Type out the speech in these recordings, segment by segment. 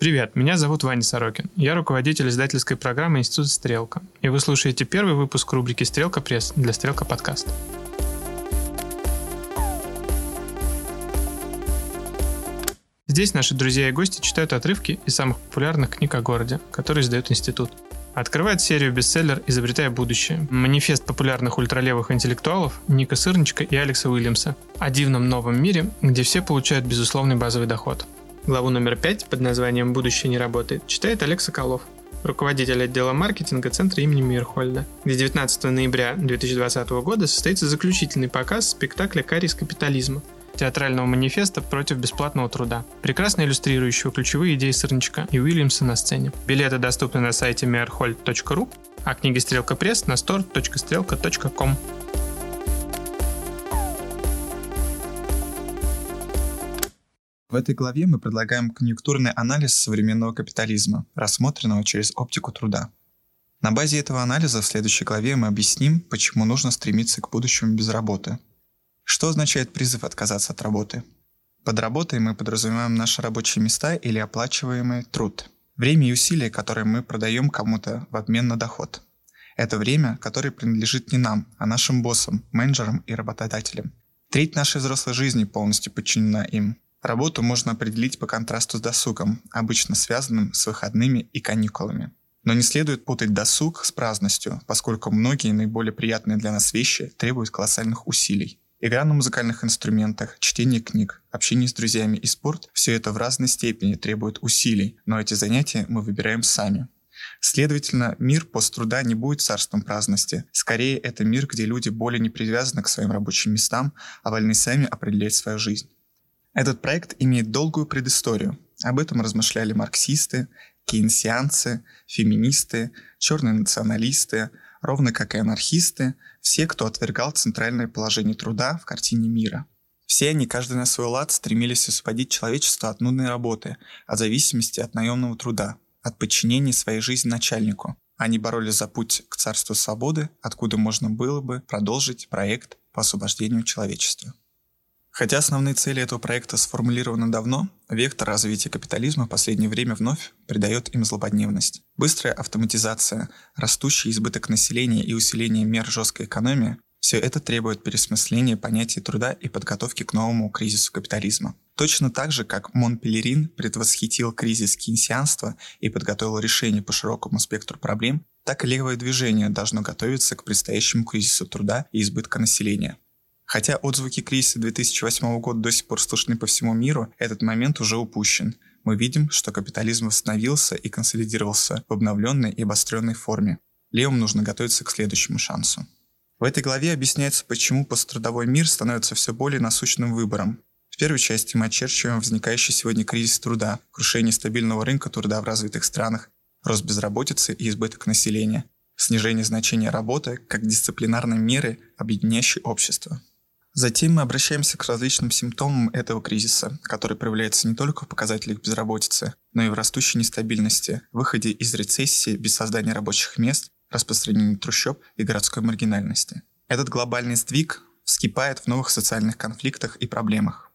Привет, меня зовут Ваня Сорокин. Я руководитель издательской программы Института «Стрелка». И вы слушаете первый выпуск рубрики «Стрелка пресс» для «Стрелка подкаст». Здесь наши друзья и гости читают отрывки из самых популярных книг о городе, которые издает институт. Открывает серию бестселлер «Изобретая будущее» – манифест популярных ультралевых интеллектуалов Ника Сырничка и Алекса Уильямса о дивном новом мире, где все получают безусловный базовый доход. Главу номер 5 под названием «Будущее не работает» читает Олег Соколов, руководитель отдела маркетинга Центра имени Мирхольда, где 19 ноября 2020 года состоится заключительный показ спектакля «Карис капитализма», театрального манифеста против бесплатного труда, прекрасно иллюстрирующего ключевые идеи Сырничка и Уильямса на сцене. Билеты доступны на сайте merhold.ru, а книги «Стрелка пресс» на store.стрелка.com. В этой главе мы предлагаем конъюнктурный анализ современного капитализма, рассмотренного через оптику труда. На базе этого анализа в следующей главе мы объясним, почему нужно стремиться к будущему без работы – что означает призыв отказаться от работы? Под работой мы подразумеваем наши рабочие места или оплачиваемый труд. Время и усилия, которые мы продаем кому-то в обмен на доход. Это время, которое принадлежит не нам, а нашим боссам, менеджерам и работодателям. Треть нашей взрослой жизни полностью подчинена им. Работу можно определить по контрасту с досугом, обычно связанным с выходными и каникулами. Но не следует путать досуг с праздностью, поскольку многие наиболее приятные для нас вещи требуют колоссальных усилий. Игра на музыкальных инструментах, чтение книг, общение с друзьями и спорт – все это в разной степени требует усилий, но эти занятия мы выбираем сами. Следовательно, мир посттруда не будет царством праздности. Скорее, это мир, где люди более не привязаны к своим рабочим местам, а вольны сами определять свою жизнь. Этот проект имеет долгую предысторию. Об этом размышляли марксисты, кейнсианцы, феминисты, черные националисты, ровно как и анархисты, все, кто отвергал центральное положение труда в картине мира. Все они, каждый на свой лад, стремились освободить человечество от нудной работы, от зависимости от наемного труда, от подчинения своей жизни начальнику. Они боролись за путь к царству свободы, откуда можно было бы продолжить проект по освобождению человечества. Хотя основные цели этого проекта сформулированы давно, вектор развития капитализма в последнее время вновь придает им злободневность. Быстрая автоматизация, растущий избыток населения и усиление мер жесткой экономии – все это требует пересмысления понятия труда и подготовки к новому кризису капитализма. Точно так же, как Монпелерин предвосхитил кризис кейнсианства и подготовил решение по широкому спектру проблем, так и левое движение должно готовиться к предстоящему кризису труда и избытка населения. Хотя отзвуки кризиса 2008 года до сих пор слышны по всему миру, этот момент уже упущен. Мы видим, что капитализм восстановился и консолидировался в обновленной и обостренной форме. Левым нужно готовиться к следующему шансу. В этой главе объясняется, почему посттрудовой мир становится все более насущным выбором. В первой части мы очерчиваем возникающий сегодня кризис труда, крушение стабильного рынка труда в развитых странах, рост безработицы и избыток населения, снижение значения работы как дисциплинарной меры, объединяющей общество. Затем мы обращаемся к различным симптомам этого кризиса, который проявляется не только в показателях безработицы, но и в растущей нестабильности, выходе из рецессии без создания рабочих мест, распространении трущоб и городской маргинальности. Этот глобальный сдвиг вскипает в новых социальных конфликтах и проблемах.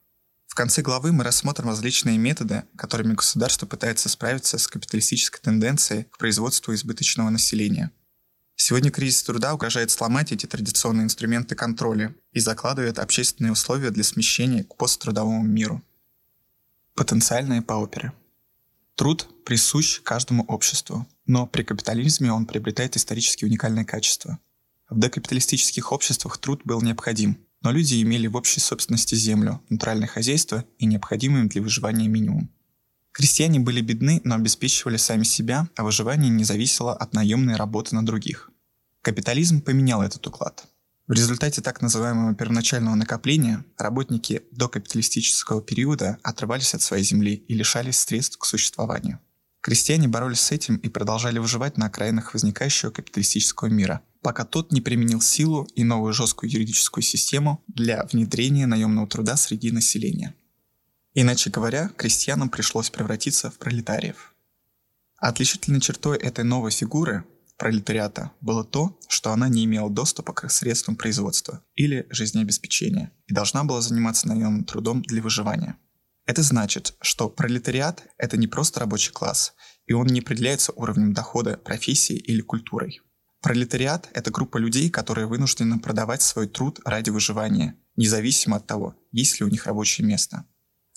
В конце главы мы рассмотрим различные методы, которыми государство пытается справиться с капиталистической тенденцией к производству избыточного населения – Сегодня кризис труда угрожает сломать эти традиционные инструменты контроля и закладывает общественные условия для смещения к посттрудовому миру. Потенциальные пауперы. Труд присущ каждому обществу, но при капитализме он приобретает исторически уникальное качество. В докапиталистических обществах труд был необходим, но люди имели в общей собственности землю, натуральное хозяйство и необходимый им для выживания минимум. Крестьяне были бедны, но обеспечивали сами себя, а выживание не зависело от наемной работы на других. Капитализм поменял этот уклад. В результате так называемого первоначального накопления работники до капиталистического периода отрывались от своей земли и лишались средств к существованию. Крестьяне боролись с этим и продолжали выживать на окраинах возникающего капиталистического мира, пока тот не применил силу и новую жесткую юридическую систему для внедрения наемного труда среди населения – Иначе говоря, крестьянам пришлось превратиться в пролетариев. Отличительной чертой этой новой фигуры, пролетариата, было то, что она не имела доступа к средствам производства или жизнеобеспечения и должна была заниматься наемным трудом для выживания. Это значит, что пролетариат – это не просто рабочий класс, и он не определяется уровнем дохода, профессии или культурой. Пролетариат – это группа людей, которые вынуждены продавать свой труд ради выживания, независимо от того, есть ли у них рабочее место.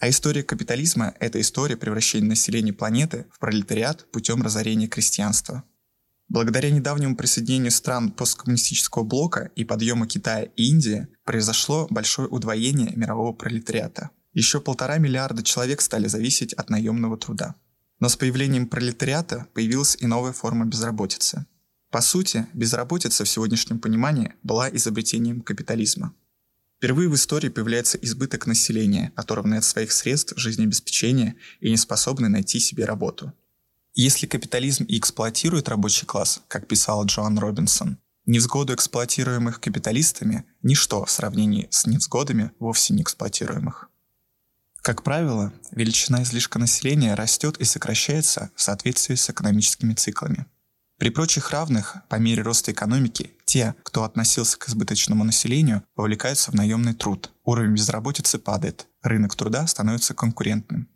А история капитализма – это история превращения населения планеты в пролетариат путем разорения крестьянства. Благодаря недавнему присоединению стран посткоммунистического блока и подъема Китая и Индии произошло большое удвоение мирового пролетариата. Еще полтора миллиарда человек стали зависеть от наемного труда. Но с появлением пролетариата появилась и новая форма безработицы – по сути, безработица в сегодняшнем понимании была изобретением капитализма. Впервые в истории появляется избыток населения, оторванное от своих средств жизнеобеспечения и не способный найти себе работу. Если капитализм и эксплуатирует рабочий класс, как писал Джоан Робинсон, невзгоду эксплуатируемых капиталистами – ничто в сравнении с невзгодами вовсе не эксплуатируемых. Как правило, величина излишка населения растет и сокращается в соответствии с экономическими циклами – при прочих равных, по мере роста экономики, те, кто относился к избыточному населению, вовлекаются в наемный труд. Уровень безработицы падает, рынок труда становится конкурентным.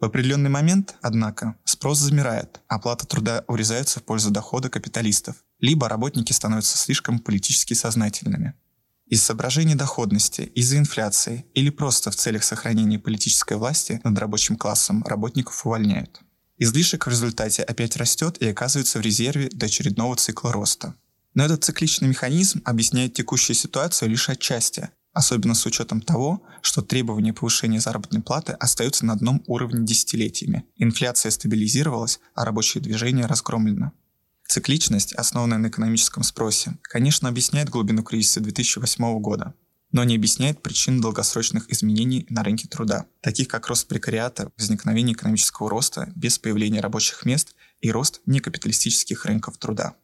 В определенный момент, однако, спрос замирает, оплата труда урезается в пользу дохода капиталистов, либо работники становятся слишком политически сознательными. Из соображений доходности, из-за инфляции или просто в целях сохранения политической власти над рабочим классом работников увольняют. Излишек в результате опять растет и оказывается в резерве до очередного цикла роста. Но этот цикличный механизм объясняет текущую ситуацию лишь отчасти, особенно с учетом того, что требования повышения заработной платы остаются на одном уровне десятилетиями. Инфляция стабилизировалась, а рабочее движение разгромлено. Цикличность, основанная на экономическом спросе, конечно, объясняет глубину кризиса 2008 года но не объясняет причин долгосрочных изменений на рынке труда, таких как рост прекариата, возникновение экономического роста без появления рабочих мест и рост некапиталистических рынков труда.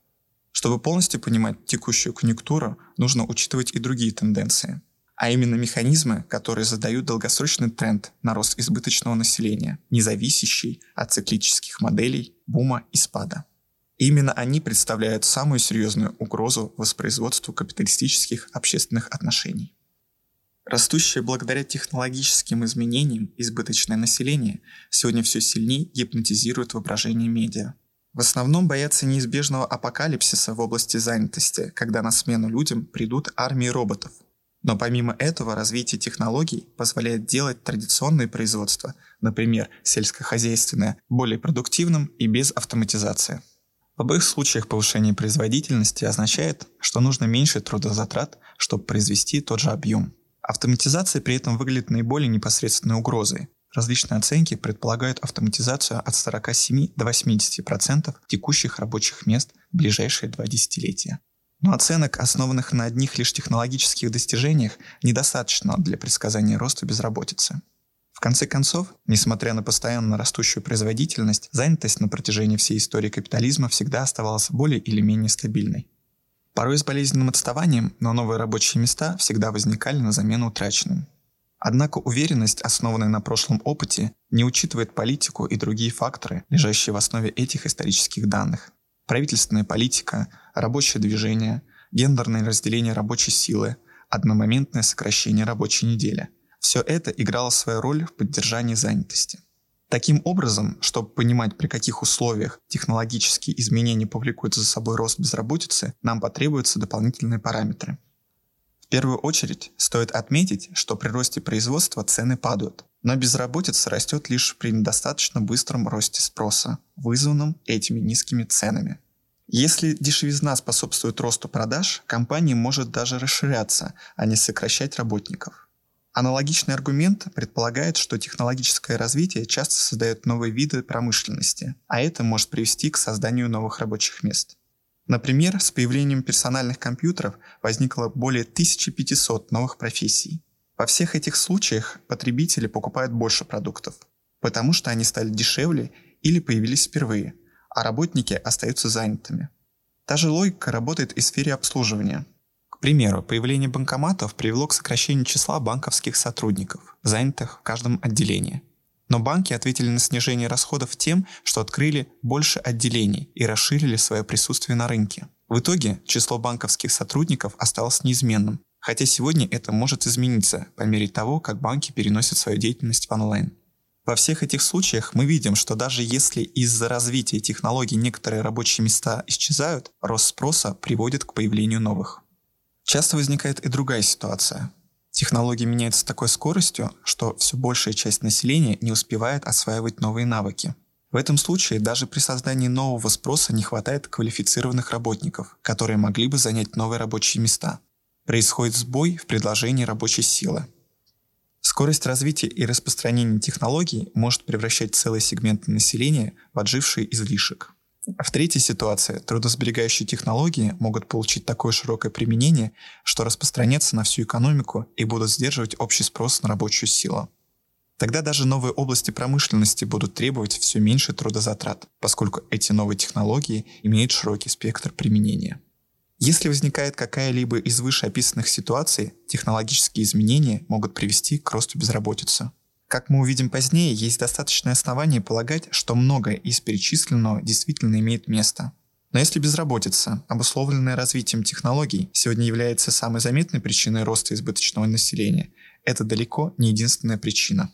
Чтобы полностью понимать текущую конъюнктуру, нужно учитывать и другие тенденции, а именно механизмы, которые задают долгосрочный тренд на рост избыточного населения, не зависящий от циклических моделей бума и спада. Именно они представляют самую серьезную угрозу воспроизводству капиталистических общественных отношений. Растущее благодаря технологическим изменениям избыточное население сегодня все сильнее гипнотизирует воображение медиа. В основном боятся неизбежного апокалипсиса в области занятости, когда на смену людям придут армии роботов. Но помимо этого развитие технологий позволяет делать традиционные производства, например, сельскохозяйственное, более продуктивным и без автоматизации. В обоих случаях повышение производительности означает, что нужно меньше трудозатрат, чтобы произвести тот же объем. Автоматизация при этом выглядит наиболее непосредственной угрозой. Различные оценки предполагают автоматизацию от 47 до 80% текущих рабочих мест в ближайшие два десятилетия. Но оценок, основанных на одних лишь технологических достижениях, недостаточно для предсказания роста безработицы. В конце концов, несмотря на постоянно растущую производительность, занятость на протяжении всей истории капитализма всегда оставалась более или менее стабильной. Порой с болезненным отставанием, но новые рабочие места всегда возникали на замену утраченным. Однако уверенность, основанная на прошлом опыте, не учитывает политику и другие факторы, лежащие в основе этих исторических данных. Правительственная политика, рабочее движение, гендерное разделение рабочей силы, одномоментное сокращение рабочей недели. Все это играло свою роль в поддержании занятости. Таким образом, чтобы понимать, при каких условиях технологические изменения повлекут за собой рост безработицы, нам потребуются дополнительные параметры. В первую очередь стоит отметить, что при росте производства цены падают, но безработица растет лишь при недостаточно быстром росте спроса, вызванном этими низкими ценами. Если дешевизна способствует росту продаж, компания может даже расширяться, а не сокращать работников. Аналогичный аргумент предполагает, что технологическое развитие часто создает новые виды промышленности, а это может привести к созданию новых рабочих мест. Например, с появлением персональных компьютеров возникло более 1500 новых профессий. Во всех этих случаях потребители покупают больше продуктов, потому что они стали дешевле или появились впервые, а работники остаются занятыми. Та же логика работает и в сфере обслуживания – к примеру, появление банкоматов привело к сокращению числа банковских сотрудников, занятых в каждом отделении. Но банки ответили на снижение расходов тем, что открыли больше отделений и расширили свое присутствие на рынке. В итоге число банковских сотрудников осталось неизменным, хотя сегодня это может измениться по мере того, как банки переносят свою деятельность в онлайн. Во всех этих случаях мы видим, что даже если из-за развития технологий некоторые рабочие места исчезают, рост спроса приводит к появлению новых. Часто возникает и другая ситуация. Технологии меняются с такой скоростью, что все большая часть населения не успевает осваивать новые навыки. В этом случае даже при создании нового спроса не хватает квалифицированных работников, которые могли бы занять новые рабочие места. Происходит сбой в предложении рабочей силы. Скорость развития и распространения технологий может превращать целые сегменты населения в отживший излишек. В третьей ситуации трудосберегающие технологии могут получить такое широкое применение, что распространятся на всю экономику и будут сдерживать общий спрос на рабочую силу. Тогда даже новые области промышленности будут требовать все меньше трудозатрат, поскольку эти новые технологии имеют широкий спектр применения. Если возникает какая-либо из вышеописанных ситуаций, технологические изменения могут привести к росту безработицы. Как мы увидим позднее, есть достаточное основание полагать, что многое из перечисленного действительно имеет место. Но если безработица, обусловленная развитием технологий, сегодня является самой заметной причиной роста избыточного населения, это далеко не единственная причина.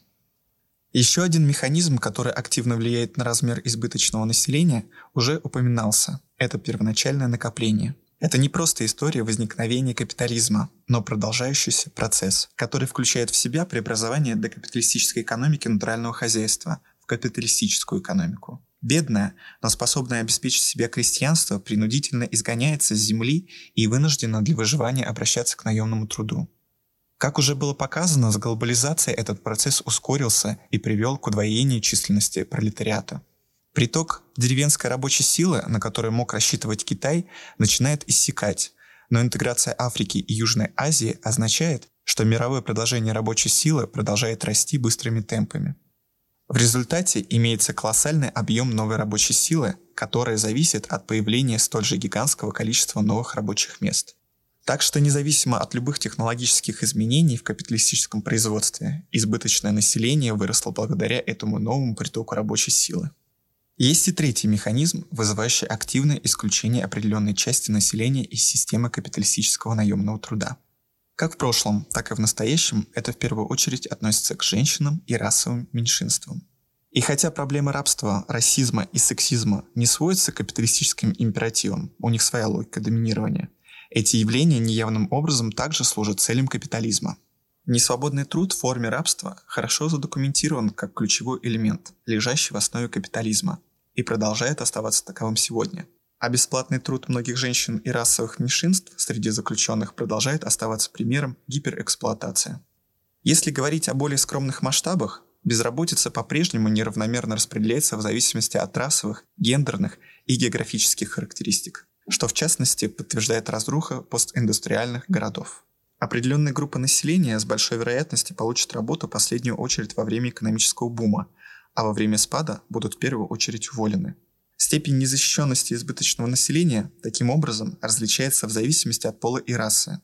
Еще один механизм, который активно влияет на размер избыточного населения, уже упоминался. Это первоначальное накопление – это не просто история возникновения капитализма, но продолжающийся процесс, который включает в себя преобразование докапиталистической экономики натурального хозяйства в капиталистическую экономику. Бедное, но способное обеспечить себя крестьянство принудительно изгоняется с земли и вынуждено для выживания обращаться к наемному труду. Как уже было показано, с глобализацией этот процесс ускорился и привел к удвоению численности пролетариата. Приток деревенской рабочей силы, на которую мог рассчитывать Китай, начинает иссякать, но интеграция Африки и Южной Азии означает, что мировое предложение рабочей силы продолжает расти быстрыми темпами. В результате имеется колоссальный объем новой рабочей силы, которая зависит от появления столь же гигантского количества новых рабочих мест. Так что независимо от любых технологических изменений в капиталистическом производстве, избыточное население выросло благодаря этому новому притоку рабочей силы. Есть и третий механизм, вызывающий активное исключение определенной части населения из системы капиталистического наемного труда. Как в прошлом, так и в настоящем это в первую очередь относится к женщинам и расовым меньшинствам. И хотя проблемы рабства, расизма и сексизма не сводятся к капиталистическим императивам, у них своя логика доминирования, эти явления неявным образом также служат целям капитализма. Несвободный труд в форме рабства хорошо задокументирован как ключевой элемент, лежащий в основе капитализма, и продолжает оставаться таковым сегодня. А бесплатный труд многих женщин и расовых меньшинств среди заключенных продолжает оставаться примером гиперэксплуатации. Если говорить о более скромных масштабах, безработица по-прежнему неравномерно распределяется в зависимости от расовых, гендерных и географических характеристик, что в частности подтверждает разруха постиндустриальных городов. Определенная группа населения с большой вероятностью получит работу в последнюю очередь во время экономического бума, а во время спада будут в первую очередь уволены. Степень незащищенности избыточного населения таким образом различается в зависимости от пола и расы.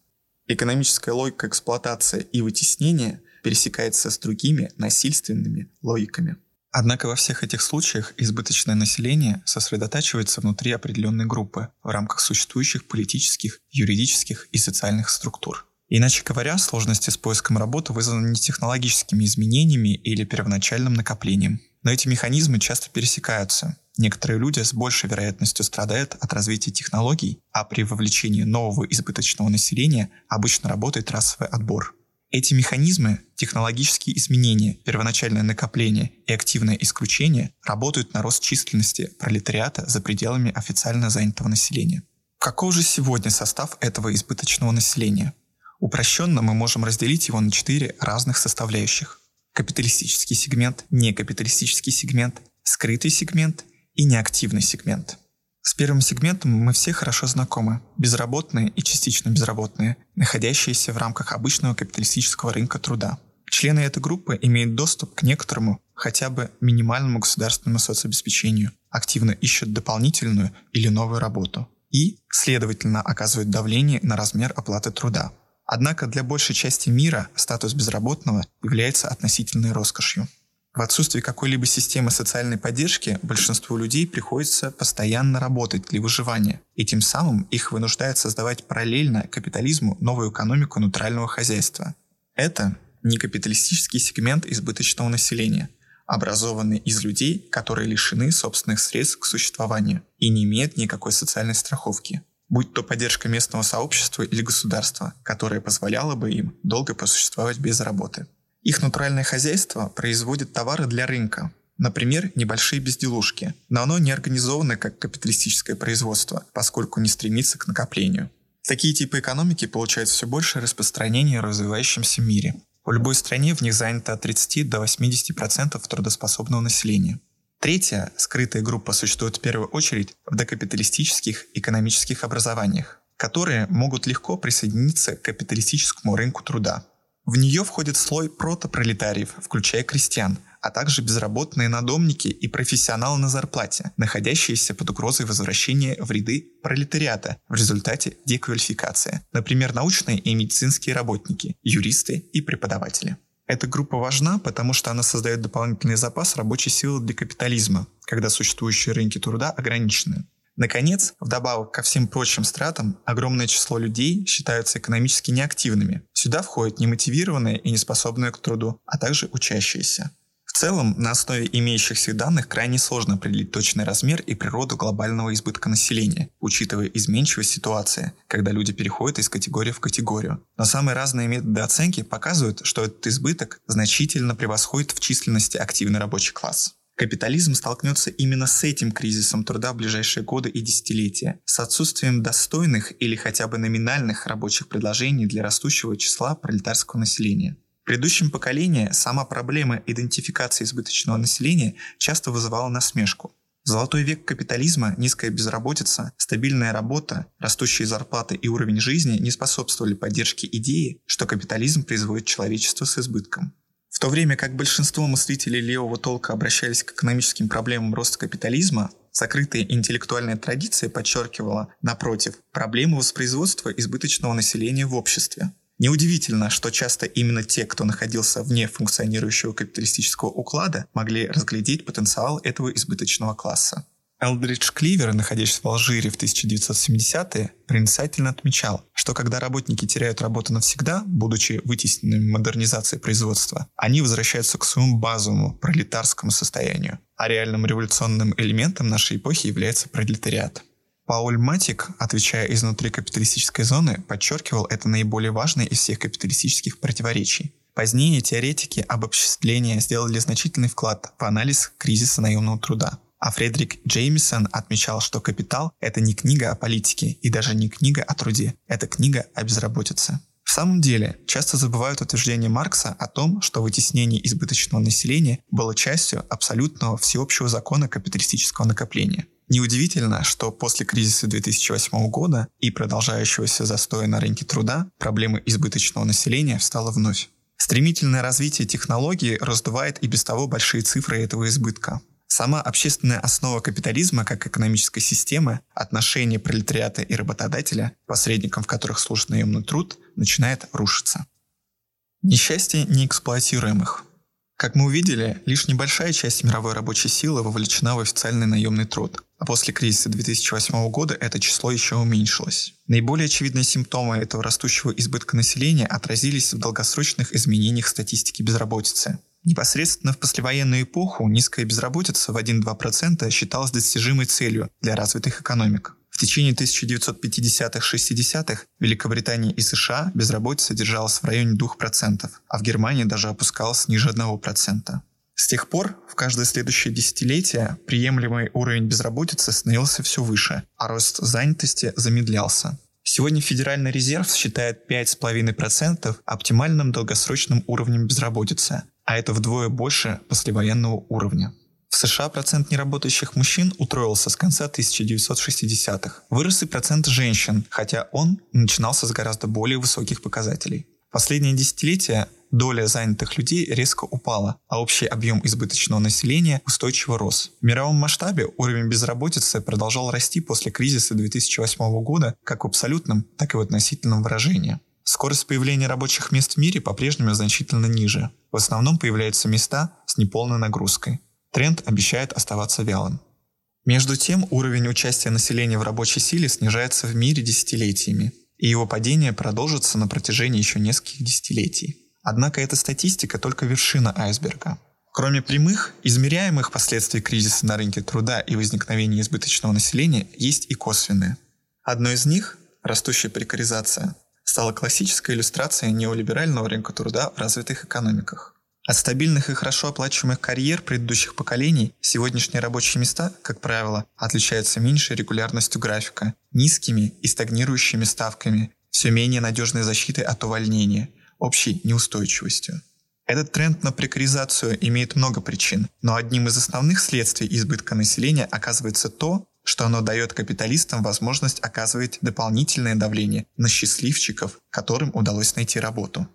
Экономическая логика эксплуатации и вытеснения пересекается с другими насильственными логиками. Однако во всех этих случаях избыточное население сосредотачивается внутри определенной группы в рамках существующих политических, юридических и социальных структур. Иначе говоря, сложности с поиском работы вызваны не технологическими изменениями или первоначальным накоплением. Но эти механизмы часто пересекаются. Некоторые люди с большей вероятностью страдают от развития технологий, а при вовлечении нового избыточного населения обычно работает расовый отбор. Эти механизмы, технологические изменения, первоначальное накопление и активное исключение работают на рост численности пролетариата за пределами официально занятого населения. Каков же сегодня состав этого избыточного населения? Упрощенно мы можем разделить его на четыре разных составляющих. Капиталистический сегмент, некапиталистический сегмент, скрытый сегмент и неактивный сегмент. С первым сегментом мы все хорошо знакомы. Безработные и частично безработные, находящиеся в рамках обычного капиталистического рынка труда. Члены этой группы имеют доступ к некоторому, хотя бы минимальному государственному соцобеспечению, активно ищут дополнительную или новую работу и, следовательно, оказывают давление на размер оплаты труда. Однако для большей части мира статус безработного является относительной роскошью. В отсутствии какой-либо системы социальной поддержки большинству людей приходится постоянно работать для выживания, и тем самым их вынуждает создавать параллельно капитализму новую экономику нейтрального хозяйства. Это не капиталистический сегмент избыточного населения, образованные из людей, которые лишены собственных средств к существованию и не имеют никакой социальной страховки, будь то поддержка местного сообщества или государства, которое позволяло бы им долго посуществовать без работы. Их натуральное хозяйство производит товары для рынка, Например, небольшие безделушки, но оно не организовано как капиталистическое производство, поскольку не стремится к накоплению. Такие типы экономики получают все большее распространение в развивающемся мире. В любой стране в них занято от 30 до 80% трудоспособного населения. Третья, скрытая группа существует в первую очередь в докапиталистических экономических образованиях, которые могут легко присоединиться к капиталистическому рынку труда. В нее входит слой протопролетариев, включая крестьян, а также безработные надомники и профессионалы на зарплате, находящиеся под угрозой возвращения в ряды пролетариата в результате деквалификации, например, научные и медицинские работники, юристы и преподаватели. Эта группа важна, потому что она создает дополнительный запас рабочей силы для капитализма, когда существующие рынки труда ограничены. Наконец, вдобавок ко всем прочим стратам, огромное число людей считаются экономически неактивными. Сюда входят немотивированные и неспособные к труду, а также учащиеся. В целом, на основе имеющихся данных крайне сложно определить точный размер и природу глобального избытка населения, учитывая изменчивость ситуации, когда люди переходят из категории в категорию. Но самые разные методы оценки показывают, что этот избыток значительно превосходит в численности активный рабочий класс. Капитализм столкнется именно с этим кризисом труда в ближайшие годы и десятилетия, с отсутствием достойных или хотя бы номинальных рабочих предложений для растущего числа пролетарского населения. В предыдущем поколении сама проблема идентификации избыточного населения часто вызывала насмешку. Золотой век капитализма низкая безработица, стабильная работа, растущие зарплаты и уровень жизни не способствовали поддержке идеи, что капитализм производит человечество с избытком. В то время как большинство мыслителей левого толка обращались к экономическим проблемам роста капитализма, закрытая интеллектуальная традиция подчеркивала, напротив, проблему воспроизводства избыточного населения в обществе. Неудивительно, что часто именно те, кто находился вне функционирующего капиталистического уклада, могли разглядеть потенциал этого избыточного класса. Элдридж Кливер, находящийся в Алжире в 1970-е, проницательно отмечал, что когда работники теряют работу навсегда, будучи вытесненными модернизацией производства, они возвращаются к своему базовому пролетарскому состоянию, а реальным революционным элементом нашей эпохи является пролетариат. Пауль Матик, отвечая изнутри капиталистической зоны, подчеркивал это наиболее важное из всех капиталистических противоречий. Позднее теоретики обобществления сделали значительный вклад в анализ кризиса наемного труда. А Фредерик Джеймисон отмечал, что «Капитал» — это не книга о политике и даже не книга о труде, это книга о безработице. В самом деле, часто забывают утверждение Маркса о том, что вытеснение избыточного населения было частью абсолютного всеобщего закона капиталистического накопления – Неудивительно, что после кризиса 2008 года и продолжающегося застоя на рынке труда проблема избыточного населения встала вновь. Стремительное развитие технологий раздувает и без того большие цифры этого избытка. Сама общественная основа капитализма как экономической системы, отношения пролетариата и работодателя, посредником в которых служит наемный труд, начинает рушиться. Несчастье неэксплуатируемых. Как мы увидели, лишь небольшая часть мировой рабочей силы вовлечена в официальный наемный труд, а после кризиса 2008 года это число еще уменьшилось. Наиболее очевидные симптомы этого растущего избытка населения отразились в долгосрочных изменениях статистики безработицы. Непосредственно в послевоенную эпоху низкая безработица в 1-2% считалась достижимой целью для развитых экономик. В течение 1950-60-х в Великобритании и США безработица держалась в районе 2%, а в Германии даже опускалась ниже 1%. С тех пор в каждое следующее десятилетие приемлемый уровень безработицы становился все выше, а рост занятости замедлялся. Сегодня Федеральный резерв считает 5,5% оптимальным долгосрочным уровнем безработицы, а это вдвое больше послевоенного уровня. В США процент неработающих мужчин утроился с конца 1960-х. Вырос и процент женщин, хотя он начинался с гораздо более высоких показателей. Последние десятилетия доля занятых людей резко упала, а общий объем избыточного населения устойчиво рос. В мировом масштабе уровень безработицы продолжал расти после кризиса 2008 года как в абсолютном, так и в относительном выражении. Скорость появления рабочих мест в мире по-прежнему значительно ниже. В основном появляются места с неполной нагрузкой. Тренд обещает оставаться вялым. Между тем, уровень участия населения в рабочей силе снижается в мире десятилетиями, и его падение продолжится на протяжении еще нескольких десятилетий. Однако эта статистика только вершина айсберга. Кроме прямых, измеряемых последствий кризиса на рынке труда и возникновения избыточного населения, есть и косвенные. Одной из них, растущая прекаризация, стала классической иллюстрацией неолиберального рынка труда в развитых экономиках. От стабильных и хорошо оплачиваемых карьер предыдущих поколений сегодняшние рабочие места, как правило, отличаются меньшей регулярностью графика, низкими и стагнирующими ставками, все менее надежной защитой от увольнения, общей неустойчивостью. Этот тренд на прекаризацию имеет много причин, но одним из основных следствий избытка населения оказывается то, что оно дает капиталистам возможность оказывать дополнительное давление на счастливчиков, которым удалось найти работу.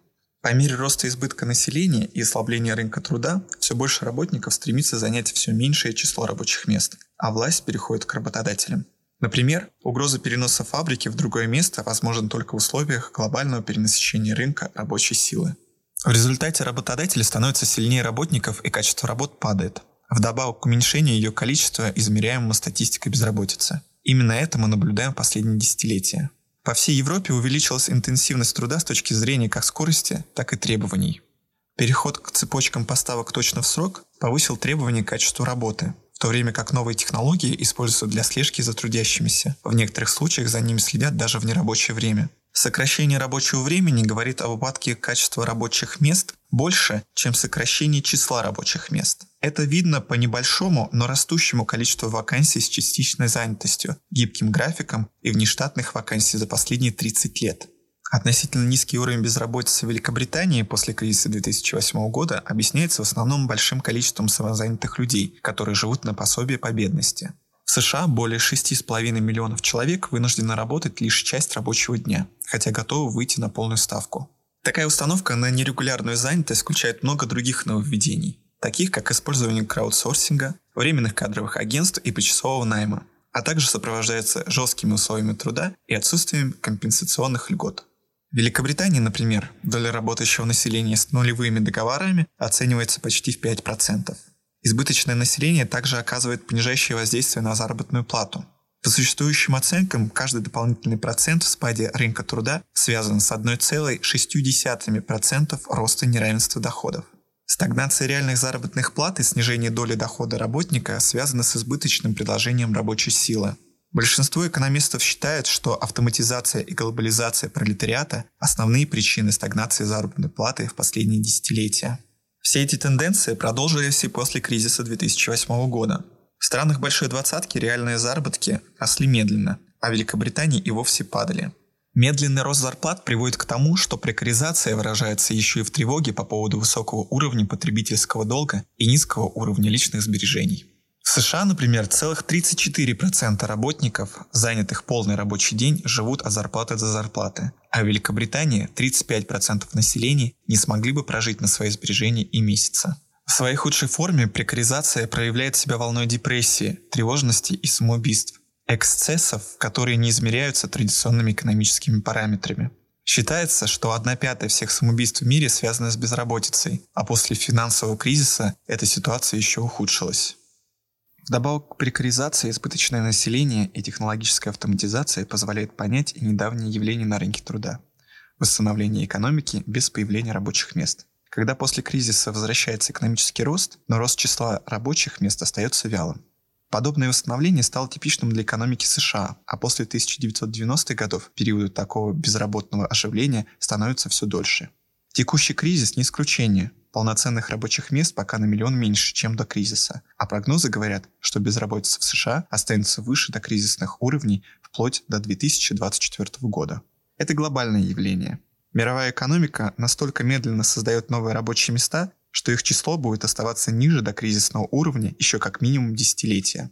По мере роста избытка населения и ослабления рынка труда, все больше работников стремится занять все меньшее число рабочих мест, а власть переходит к работодателям. Например, угроза переноса фабрики в другое место возможна только в условиях глобального перенасыщения рынка рабочей силы. В результате работодатели становятся сильнее работников и качество работ падает. Вдобавок к уменьшению ее количества, измеряемого статистикой безработицы. Именно это мы наблюдаем в последние десятилетия. По всей Европе увеличилась интенсивность труда с точки зрения как скорости, так и требований. Переход к цепочкам поставок точно в срок повысил требования к качеству работы, в то время как новые технологии используются для слежки за трудящимися. В некоторых случаях за ними следят даже в нерабочее время. Сокращение рабочего времени говорит об упадке качества рабочих мест больше, чем сокращение числа рабочих мест. Это видно по небольшому, но растущему количеству вакансий с частичной занятостью, гибким графиком и внештатных вакансий за последние 30 лет. Относительно низкий уровень безработицы в Великобритании после кризиса 2008 года объясняется в основном большим количеством самозанятых людей, которые живут на пособие по бедности. В США более 6,5 миллионов человек вынуждены работать лишь часть рабочего дня, хотя готовы выйти на полную ставку. Такая установка на нерегулярную занятость включает много других нововведений, таких как использование краудсорсинга, временных кадровых агентств и почасового найма, а также сопровождается жесткими условиями труда и отсутствием компенсационных льгот. В Великобритании, например, доля работающего населения с нулевыми договорами оценивается почти в 5%. Избыточное население также оказывает понижающее воздействие на заработную плату. По существующим оценкам, каждый дополнительный процент в спаде рынка труда связан с 1,6% роста неравенства доходов. Стагнация реальных заработных плат и снижение доли дохода работника связаны с избыточным предложением рабочей силы. Большинство экономистов считают, что автоматизация и глобализация пролетариата – основные причины стагнации заработной платы в последние десятилетия. Все эти тенденции продолжились и после кризиса 2008 года. В странах Большой Двадцатки реальные заработки росли медленно, а в Великобритании и вовсе падали. Медленный рост зарплат приводит к тому, что прекаризация выражается еще и в тревоге по поводу высокого уровня потребительского долга и низкого уровня личных сбережений. В США, например, целых 34% работников, занятых полный рабочий день, живут от зарплаты до зарплаты, а в Великобритании 35% населения не смогли бы прожить на свои сбережения и месяца. В своей худшей форме прекаризация проявляет себя волной депрессии, тревожности и самоубийств, эксцессов, которые не измеряются традиционными экономическими параметрами. Считается, что одна пятая всех самоубийств в мире связана с безработицей, а после финансового кризиса эта ситуация еще ухудшилась. Вдобавок к прекаризации избыточное население и технологическая автоматизация позволяет понять и недавнее явление на рынке труда – восстановление экономики без появления рабочих мест. Когда после кризиса возвращается экономический рост, но рост числа рабочих мест остается вялым. Подобное восстановление стало типичным для экономики США, а после 1990-х годов периоды такого безработного оживления становятся все дольше. Текущий кризис не исключение – Полноценных рабочих мест пока на миллион меньше, чем до кризиса, а прогнозы говорят, что безработица в США останется выше до кризисных уровней вплоть до 2024 года. Это глобальное явление. Мировая экономика настолько медленно создает новые рабочие места, что их число будет оставаться ниже до кризисного уровня еще как минимум десятилетия.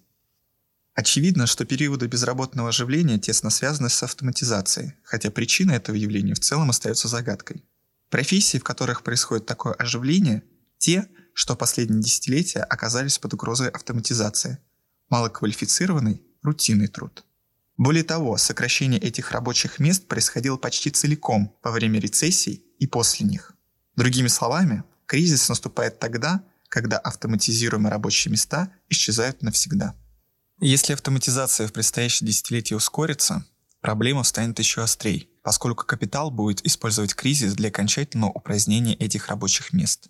Очевидно, что периоды безработного оживления тесно связаны с автоматизацией, хотя причина этого явления в целом остается загадкой. Профессии, в которых происходит такое оживление, те, что последние десятилетия оказались под угрозой автоматизации. Малоквалифицированный, рутинный труд. Более того, сокращение этих рабочих мест происходило почти целиком во время рецессий и после них. Другими словами, кризис наступает тогда, когда автоматизируемые рабочие места исчезают навсегда. Если автоматизация в предстоящее десятилетие ускорится, проблема станет еще острее поскольку капитал будет использовать кризис для окончательного упразднения этих рабочих мест.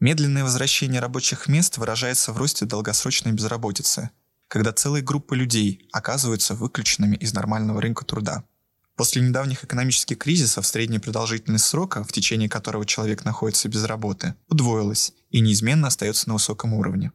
Медленное возвращение рабочих мест выражается в росте долгосрочной безработицы, когда целые группы людей оказываются выключенными из нормального рынка труда. После недавних экономических кризисов средняя продолжительность срока, в течение которого человек находится без работы, удвоилась и неизменно остается на высоком уровне.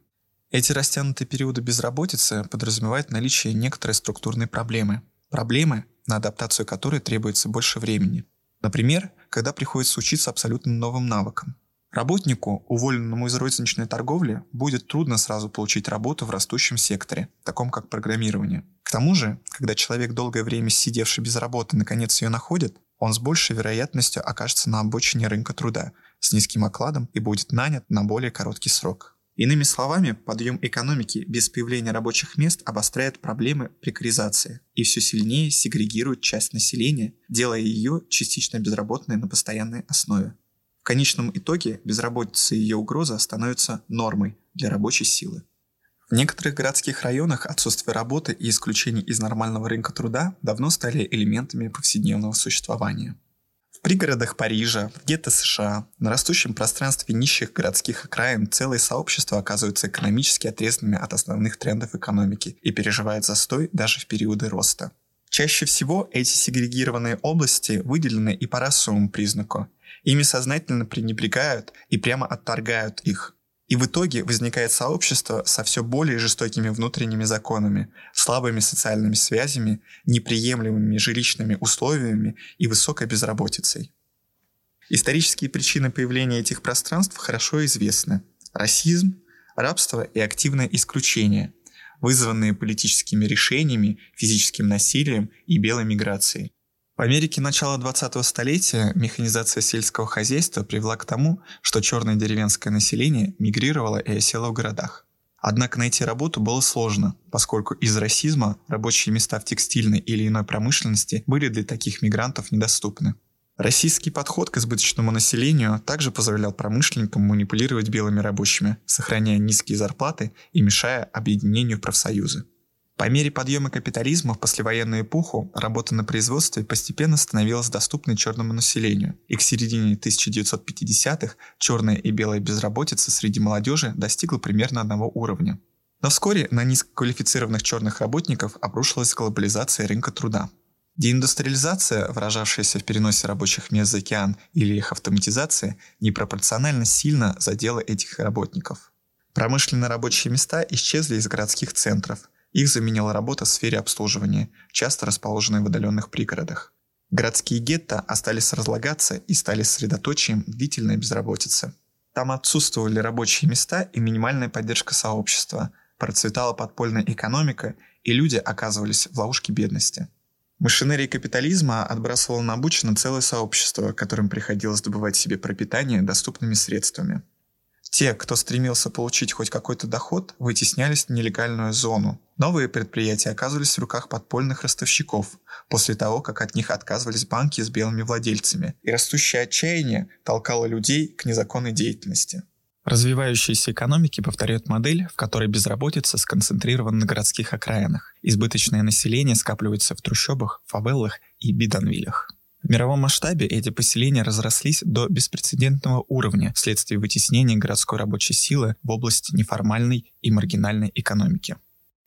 Эти растянутые периоды безработицы подразумевают наличие некоторой структурной проблемы. Проблемы, на адаптацию которой требуется больше времени. Например, когда приходится учиться абсолютно новым навыкам. Работнику, уволенному из розничной торговли, будет трудно сразу получить работу в растущем секторе, таком как программирование. К тому же, когда человек долгое время сидевший без работы наконец ее находит, он с большей вероятностью окажется на обочине рынка труда с низким окладом и будет нанят на более короткий срок. Иными словами, подъем экономики без появления рабочих мест обостряет проблемы прекаризации и все сильнее сегрегирует часть населения, делая ее частично безработной на постоянной основе. В конечном итоге безработица и ее угроза становятся нормой для рабочей силы. В некоторых городских районах отсутствие работы и исключение из нормального рынка труда давно стали элементами повседневного существования. В пригородах Парижа, в гетто США, на растущем пространстве нищих городских окраин целые сообщества оказываются экономически отрезанными от основных трендов экономики и переживают застой даже в периоды роста. Чаще всего эти сегрегированные области выделены и по расовому признаку, Ими сознательно пренебрегают и прямо отторгают их. И в итоге возникает сообщество со все более жестокими внутренними законами, слабыми социальными связями, неприемлемыми жилищными условиями и высокой безработицей. Исторические причины появления этих пространств хорошо известны. Расизм, рабство и активное исключение, вызванные политическими решениями, физическим насилием и белой миграцией. В Америке начала 20-го столетия механизация сельского хозяйства привела к тому, что черное деревенское население мигрировало и осело в городах. Однако найти работу было сложно, поскольку из расизма рабочие места в текстильной или иной промышленности были для таких мигрантов недоступны. Российский подход к избыточному населению также позволял промышленникам манипулировать белыми рабочими, сохраняя низкие зарплаты и мешая объединению профсоюзы. По мере подъема капитализма в послевоенную эпоху работа на производстве постепенно становилась доступной черному населению, и к середине 1950-х черная и белая безработица среди молодежи достигла примерно одного уровня. Но вскоре на низкоквалифицированных черных работников обрушилась глобализация рынка труда. Деиндустриализация, выражавшаяся в переносе рабочих мест за океан или их автоматизация, непропорционально сильно задела этих работников. Промышленные рабочие места исчезли из городских центров, их заменила работа в сфере обслуживания, часто расположенной в удаленных пригородах. Городские гетто остались разлагаться и стали средоточием длительной безработицы. Там отсутствовали рабочие места и минимальная поддержка сообщества, процветала подпольная экономика, и люди оказывались в ловушке бедности. Машинерия капитализма отбрасывала на обочину целое сообщество, которым приходилось добывать себе пропитание доступными средствами. Те, кто стремился получить хоть какой-то доход, вытеснялись в нелегальную зону. Новые предприятия оказывались в руках подпольных ростовщиков, после того, как от них отказывались банки с белыми владельцами, и растущее отчаяние толкало людей к незаконной деятельности. Развивающиеся экономики повторяют модель, в которой безработица сконцентрирована на городских окраинах. Избыточное население скапливается в трущобах, фавелах и бидонвилях. В мировом масштабе эти поселения разрослись до беспрецедентного уровня вследствие вытеснения городской рабочей силы в области неформальной и маргинальной экономики.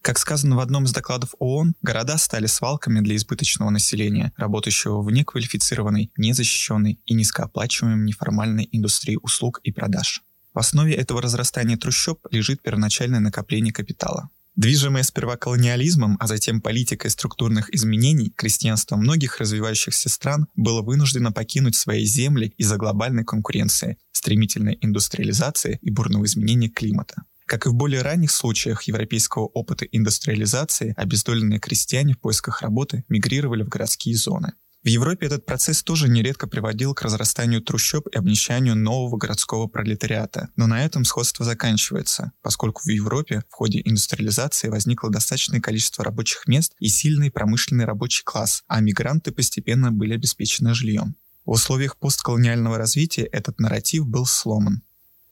Как сказано в одном из докладов ООН, города стали свалками для избыточного населения, работающего в неквалифицированной, незащищенной и низкооплачиваемой неформальной индустрии услуг и продаж. В основе этого разрастания трущоб лежит первоначальное накопление капитала. Движимое сперва колониализмом, а затем политикой структурных изменений, крестьянство многих развивающихся стран было вынуждено покинуть свои земли из-за глобальной конкуренции, стремительной индустриализации и бурного изменения климата. Как и в более ранних случаях европейского опыта индустриализации, обездоленные крестьяне в поисках работы мигрировали в городские зоны. В Европе этот процесс тоже нередко приводил к разрастанию трущоб и обнищанию нового городского пролетариата. Но на этом сходство заканчивается, поскольку в Европе в ходе индустриализации возникло достаточное количество рабочих мест и сильный промышленный рабочий класс, а мигранты постепенно были обеспечены жильем. В условиях постколониального развития этот нарратив был сломан.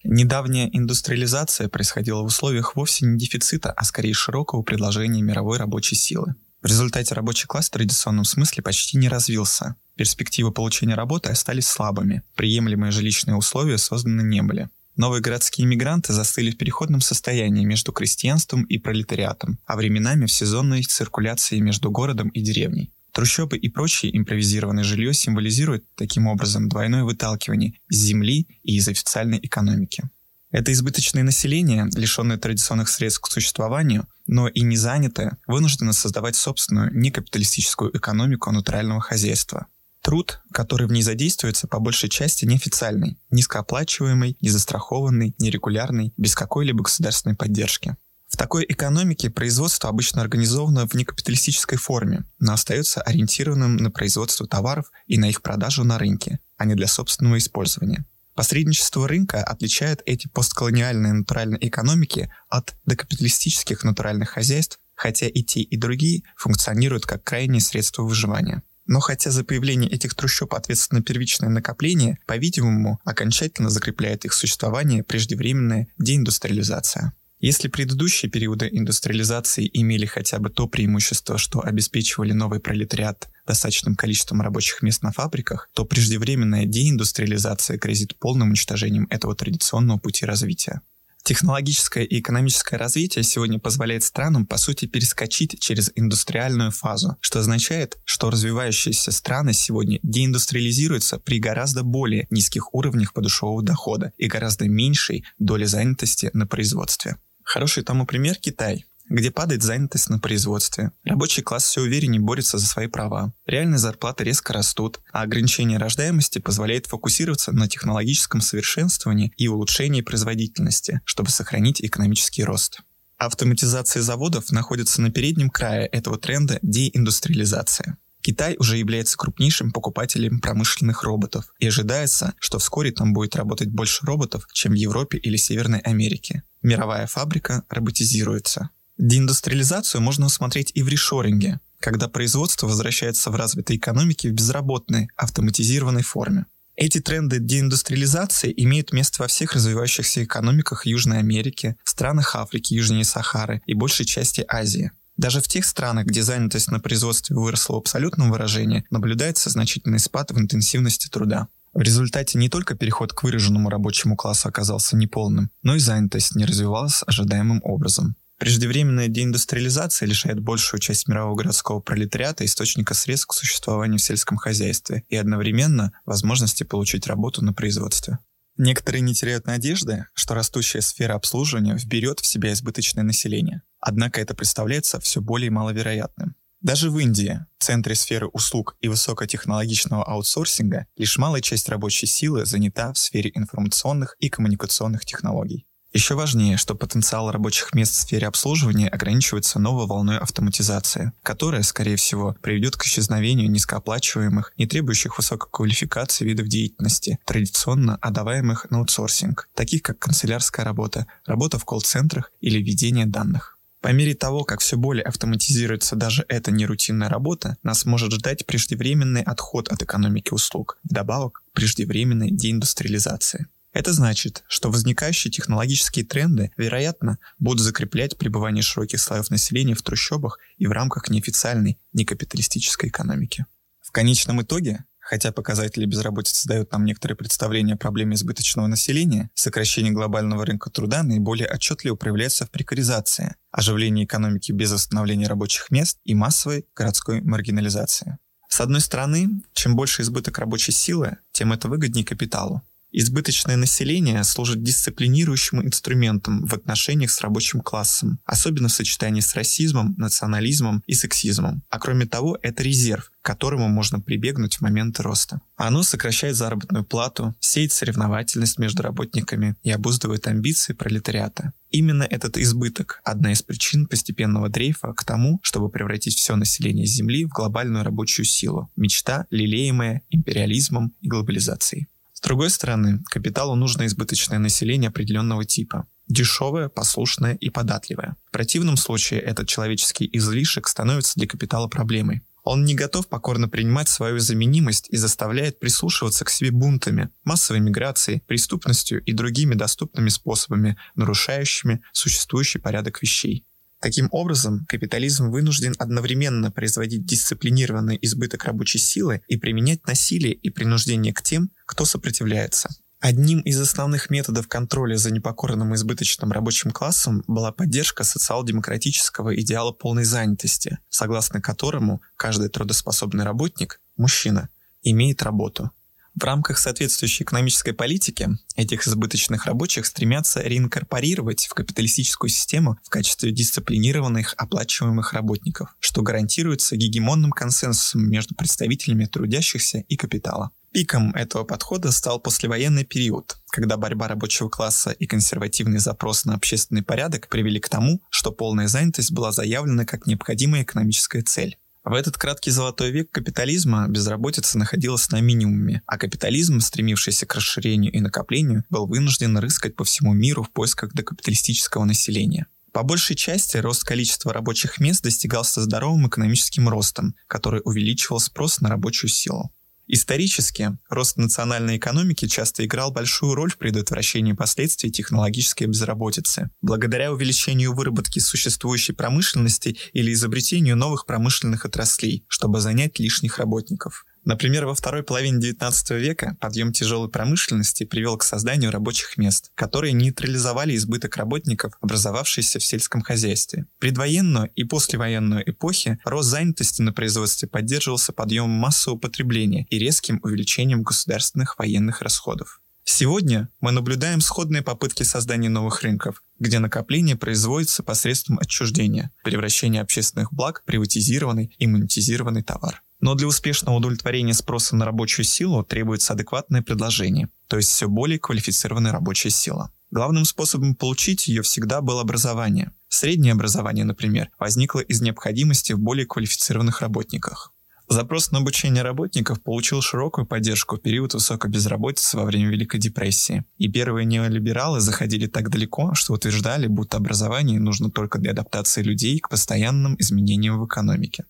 Недавняя индустриализация происходила в условиях вовсе не дефицита, а скорее широкого предложения мировой рабочей силы. В результате рабочий класс в традиционном смысле почти не развился. Перспективы получения работы остались слабыми, приемлемые жилищные условия созданы не были. Новые городские мигранты застыли в переходном состоянии между крестьянством и пролетариатом, а временами в сезонной циркуляции между городом и деревней. Трущобы и прочее импровизированное жилье символизируют таким образом двойное выталкивание из земли и из официальной экономики. Это избыточное население, лишенное традиционных средств к существованию, но и не занятое, вынуждено создавать собственную некапиталистическую экономику натурального хозяйства. Труд, который в ней задействуется, по большей части неофициальный, низкооплачиваемый, незастрахованный, нерегулярный, без какой-либо государственной поддержки. В такой экономике производство обычно организовано в некапиталистической форме, но остается ориентированным на производство товаров и на их продажу на рынке, а не для собственного использования. Посредничество рынка отличает эти постколониальные натуральные экономики от докапиталистических натуральных хозяйств, хотя и те, и другие функционируют как крайние средства выживания. Но хотя за появление этих трущоб ответственно первичное накопление, по-видимому, окончательно закрепляет их существование преждевременная деиндустриализация. Если предыдущие периоды индустриализации имели хотя бы то преимущество, что обеспечивали новый пролетариат достаточным количеством рабочих мест на фабриках, то преждевременная деиндустриализация грозит полным уничтожением этого традиционного пути развития. Технологическое и экономическое развитие сегодня позволяет странам, по сути, перескочить через индустриальную фазу, что означает, что развивающиеся страны сегодня деиндустриализируются при гораздо более низких уровнях подушевого дохода и гораздо меньшей доли занятости на производстве. Хороший тому пример Китай, где падает занятость на производстве. Рабочий класс все увереннее борется за свои права. Реальные зарплаты резко растут, а ограничение рождаемости позволяет фокусироваться на технологическом совершенствовании и улучшении производительности, чтобы сохранить экономический рост. Автоматизация заводов находится на переднем крае этого тренда деиндустриализации. Китай уже является крупнейшим покупателем промышленных роботов, и ожидается, что вскоре там будет работать больше роботов, чем в Европе или Северной Америке. Мировая фабрика роботизируется. Деиндустриализацию можно усмотреть и в решоринге, когда производство возвращается в развитой экономике в безработной, автоматизированной форме. Эти тренды деиндустриализации имеют место во всех развивающихся экономиках Южной Америки, странах Африки, Южнее Сахары и большей части Азии. Даже в тех странах, где занятость на производстве выросла в абсолютном выражении, наблюдается значительный спад в интенсивности труда. В результате не только переход к выраженному рабочему классу оказался неполным, но и занятость не развивалась ожидаемым образом. Преждевременная деиндустриализация лишает большую часть мирового городского пролетариата источника средств к существованию в сельском хозяйстве и одновременно возможности получить работу на производстве. Некоторые не теряют надежды, что растущая сфера обслуживания вберет в себя избыточное население. Однако это представляется все более маловероятным. Даже в Индии, центре сферы услуг и высокотехнологичного аутсорсинга, лишь малая часть рабочей силы занята в сфере информационных и коммуникационных технологий. Еще важнее, что потенциал рабочих мест в сфере обслуживания ограничивается новой волной автоматизации, которая, скорее всего, приведет к исчезновению низкооплачиваемых, не требующих высокой квалификации видов деятельности, традиционно отдаваемых на аутсорсинг, таких как канцелярская работа, работа в колл-центрах или ведение данных. По мере того, как все более автоматизируется даже эта нерутинная работа, нас может ждать преждевременный отход от экономики услуг, вдобавок преждевременной деиндустриализации. Это значит, что возникающие технологические тренды, вероятно, будут закреплять пребывание широких слоев населения в трущобах и в рамках неофициальной некапиталистической экономики. В конечном итоге, хотя показатели безработицы дают нам некоторые представления о проблеме избыточного населения, сокращение глобального рынка труда наиболее отчетливо проявляется в прекаризации, оживлении экономики без восстановления рабочих мест и массовой городской маргинализации. С одной стороны, чем больше избыток рабочей силы, тем это выгоднее капиталу, Избыточное население служит дисциплинирующим инструментом в отношениях с рабочим классом, особенно в сочетании с расизмом, национализмом и сексизмом. А кроме того, это резерв, к которому можно прибегнуть в момент роста. Оно сокращает заработную плату, сеет соревновательность между работниками и обуздывает амбиции пролетариата. Именно этот избыток – одна из причин постепенного дрейфа к тому, чтобы превратить все население Земли в глобальную рабочую силу. Мечта, лелеемая империализмом и глобализацией другой стороны, капиталу нужно избыточное население определенного типа. Дешевое, послушное и податливое. В противном случае этот человеческий излишек становится для капитала проблемой. Он не готов покорно принимать свою заменимость и заставляет прислушиваться к себе бунтами, массовой миграцией, преступностью и другими доступными способами, нарушающими существующий порядок вещей. Таким образом, капитализм вынужден одновременно производить дисциплинированный избыток рабочей силы и применять насилие и принуждение к тем, кто сопротивляется. Одним из основных методов контроля за непокорным избыточным рабочим классом была поддержка социал-демократического идеала полной занятости, согласно которому каждый трудоспособный работник, мужчина, имеет работу. В рамках соответствующей экономической политики этих избыточных рабочих стремятся реинкорпорировать в капиталистическую систему в качестве дисциплинированных оплачиваемых работников, что гарантируется гегемонным консенсусом между представителями трудящихся и капитала. Пиком этого подхода стал послевоенный период, когда борьба рабочего класса и консервативный запрос на общественный порядок привели к тому, что полная занятость была заявлена как необходимая экономическая цель. В этот краткий золотой век капитализма безработица находилась на минимуме, а капитализм, стремившийся к расширению и накоплению, был вынужден рыскать по всему миру в поисках докапиталистического населения. По большей части рост количества рабочих мест достигался здоровым экономическим ростом, который увеличивал спрос на рабочую силу. Исторически рост национальной экономики часто играл большую роль в предотвращении последствий технологической безработицы, благодаря увеличению выработки существующей промышленности или изобретению новых промышленных отраслей, чтобы занять лишних работников. Например, во второй половине XIX века подъем тяжелой промышленности привел к созданию рабочих мест, которые нейтрализовали избыток работников, образовавшийся в сельском хозяйстве. Предвоенную и послевоенную эпохи рост занятости на производстве поддерживался подъемом массового потребления и резким увеличением государственных военных расходов. Сегодня мы наблюдаем сходные попытки создания новых рынков, где накопление производится посредством отчуждения, превращения общественных благ в приватизированный и монетизированный товар. Но для успешного удовлетворения спроса на рабочую силу требуется адекватное предложение, то есть все более квалифицированная рабочая сила. Главным способом получить ее всегда было образование. Среднее образование, например, возникло из необходимости в более квалифицированных работниках. Запрос на обучение работников получил широкую поддержку в период высокой безработицы во время Великой депрессии. И первые неолибералы заходили так далеко, что утверждали, будто образование нужно только для адаптации людей к постоянным изменениям в экономике.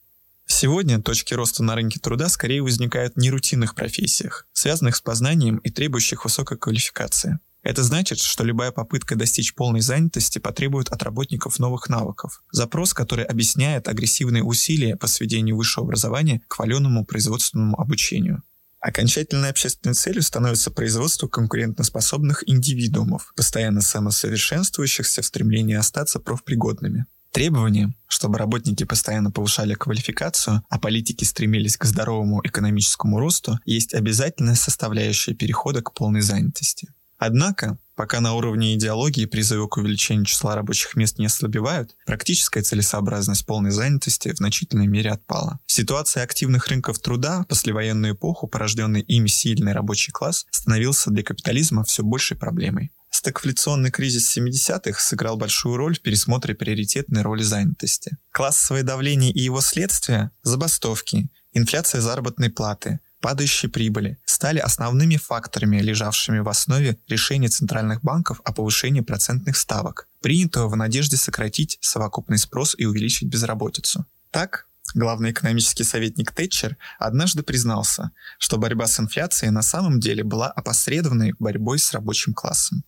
Сегодня точки роста на рынке труда скорее возникают в нерутинных профессиях, связанных с познанием и требующих высокой квалификации. Это значит, что любая попытка достичь полной занятости потребует от работников новых навыков. Запрос, который объясняет агрессивные усилия по сведению высшего образования к валеному производственному обучению. Окончательной общественной целью становится производство конкурентоспособных индивидуумов, постоянно самосовершенствующихся в стремлении остаться профпригодными. Требование, чтобы работники постоянно повышали квалификацию, а политики стремились к здоровому экономическому росту, есть обязательная составляющая перехода к полной занятости. Однако, пока на уровне идеологии призывы к увеличению числа рабочих мест не ослабевают, практическая целесообразность полной занятости в значительной мере отпала. Ситуация активных рынков труда послевоенную эпоху, порожденный ими сильный рабочий класс, становился для капитализма все большей проблемой. Стагфляционный кризис 70-х сыграл большую роль в пересмотре приоритетной роли занятости. Классовое давление и его следствия – забастовки, инфляция заработной платы, падающие прибыли стали основными факторами, лежавшими в основе решения центральных банков о повышении процентных ставок, принятого в надежде сократить совокупный спрос и увеличить безработицу. Так, главный экономический советник Тэтчер однажды признался, что борьба с инфляцией на самом деле была опосредованной борьбой с рабочим классом.